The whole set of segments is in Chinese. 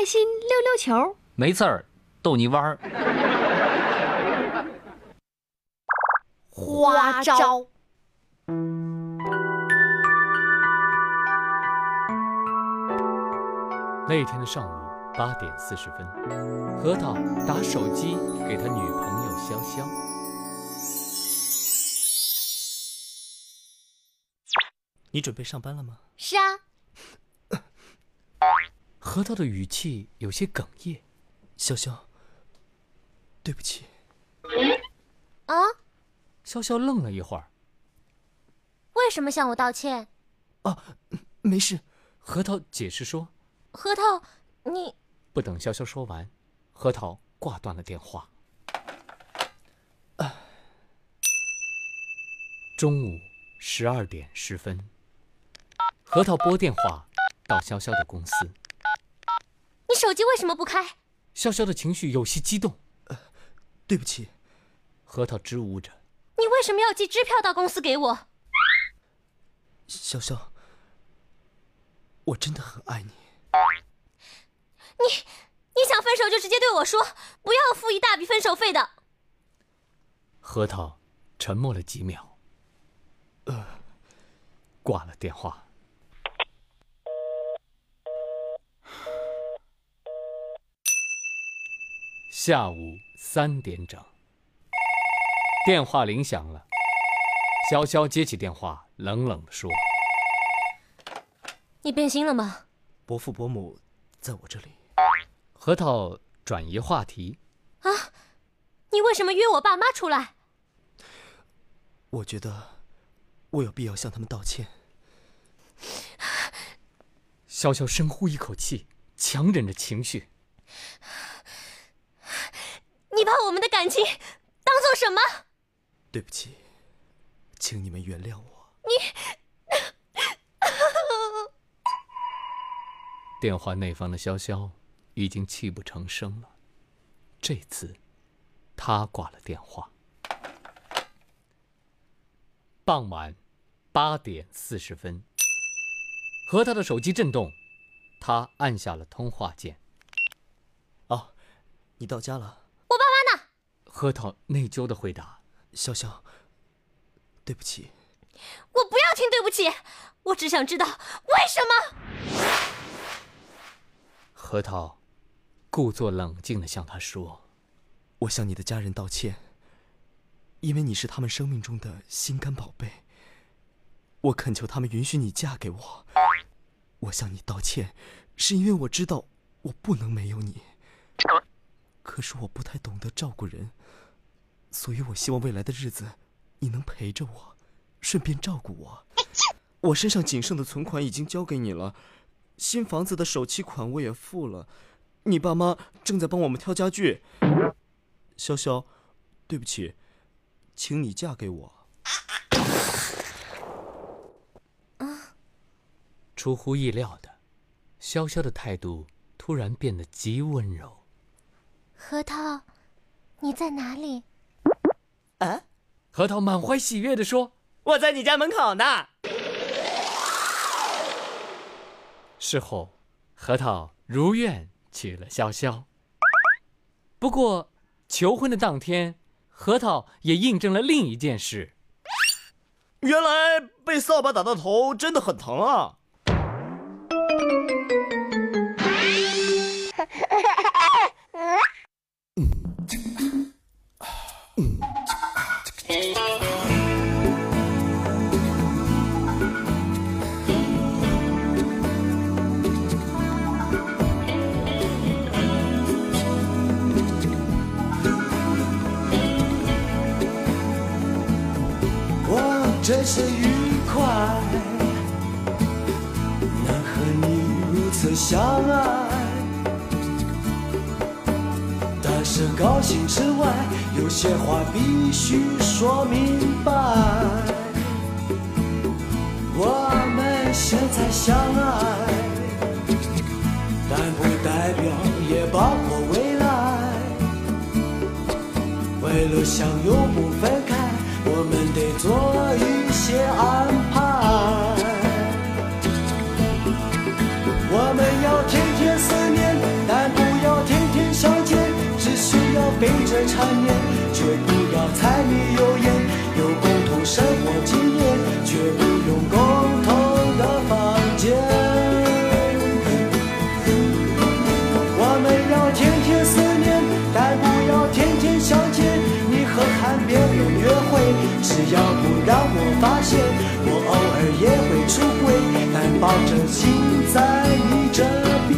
开心溜溜球，没刺儿，逗你玩儿。花招。那天的上午八点四十分，核桃打手机给他女朋友潇潇。你准备上班了吗？是啊，核桃的语气有些哽咽。潇潇，对不起。啊？潇潇愣了一会儿。为什么向我道歉？啊，没事。核桃解释说。核桃，你……不等潇潇说完，核桃挂断了电话。中午十二点十分，核桃拨电话到潇潇的公司。你手机为什么不开？潇潇的情绪有些激动。呃，对不起。核桃支吾着。你为什么要寄支票到公司给我？潇潇，我真的很爱你。你你想分手就直接对我说，不要付一大笔分手费的。核桃沉默了几秒，呃，挂了电话。下午三点整，电话铃响了。潇潇接起电话，冷冷地说：“你变心了吗？”伯父伯母在我这里。核桃转移话题。啊，你为什么约我爸妈出来？我觉得我有必要向他们道歉。潇潇深呼一口气，强忍着情绪。你把我们的感情当做什么？对不起，请你们原谅我。你。电话那方的潇潇已经泣不成声了。这次，他挂了电话。傍晚八点四十分，和他的手机震动，他按下了通话键。哦，你到家了？核桃内疚的回答：“潇潇，对不起。”我不要听对不起，我只想知道为什么。核桃，故作冷静的向他说：“我向你的家人道歉，因为你是他们生命中的心肝宝贝。我恳求他们允许你嫁给我。我向你道歉，是因为我知道我不能没有你。可是我不太懂得照顾人，所以我希望未来的日子你能陪着我，顺便照顾我。我身上仅剩的存款已经交给你了。”新房子的首期款我也付了，你爸妈正在帮我们挑家具。潇潇，对不起，请你嫁给我。出乎意料的，潇潇的态度突然变得极温柔。核桃，你在哪里？啊？核桃满怀喜悦的说：“我在你家门口呢。”事后，核桃如愿娶了潇潇。不过，求婚的当天，核桃也印证了另一件事：原来被扫把打到头真的很疼啊！真是愉快，能和你如此相爱。但是高兴之外，有些话必须说明白，我们现在相爱，但不代表也包括未来。为了想永不分开，我们得做一些安排。我们要天天思念，但不要天天相见，只需要背着缠绵。要不让我发现，我偶尔也会出轨，但保证心在你这边。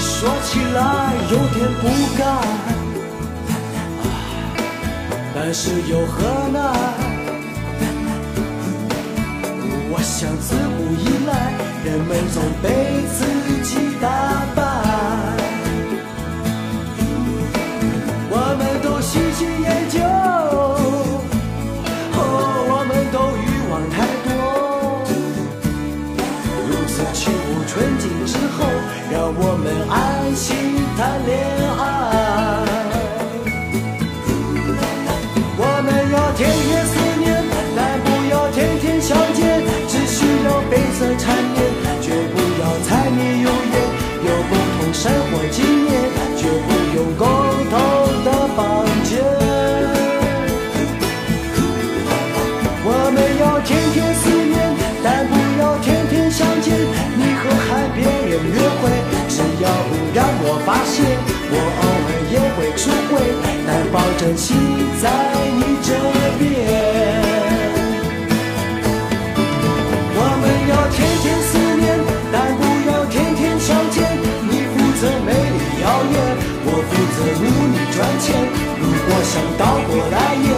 说起来有点不甘，但是又何难？我想自古以来，人们总被自己打败。我们都喜新厌旧，哦，我们都欲望太多。如此去无纯净之后，让我们安心谈恋爱。但保证心在你这边。我们要天天思念，但不要天天相见。你负责美丽谣言，我负责努力赚钱。如果想倒过来也，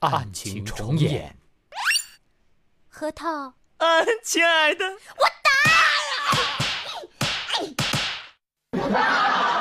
案情重演。核桃，啊，亲爱的，我打！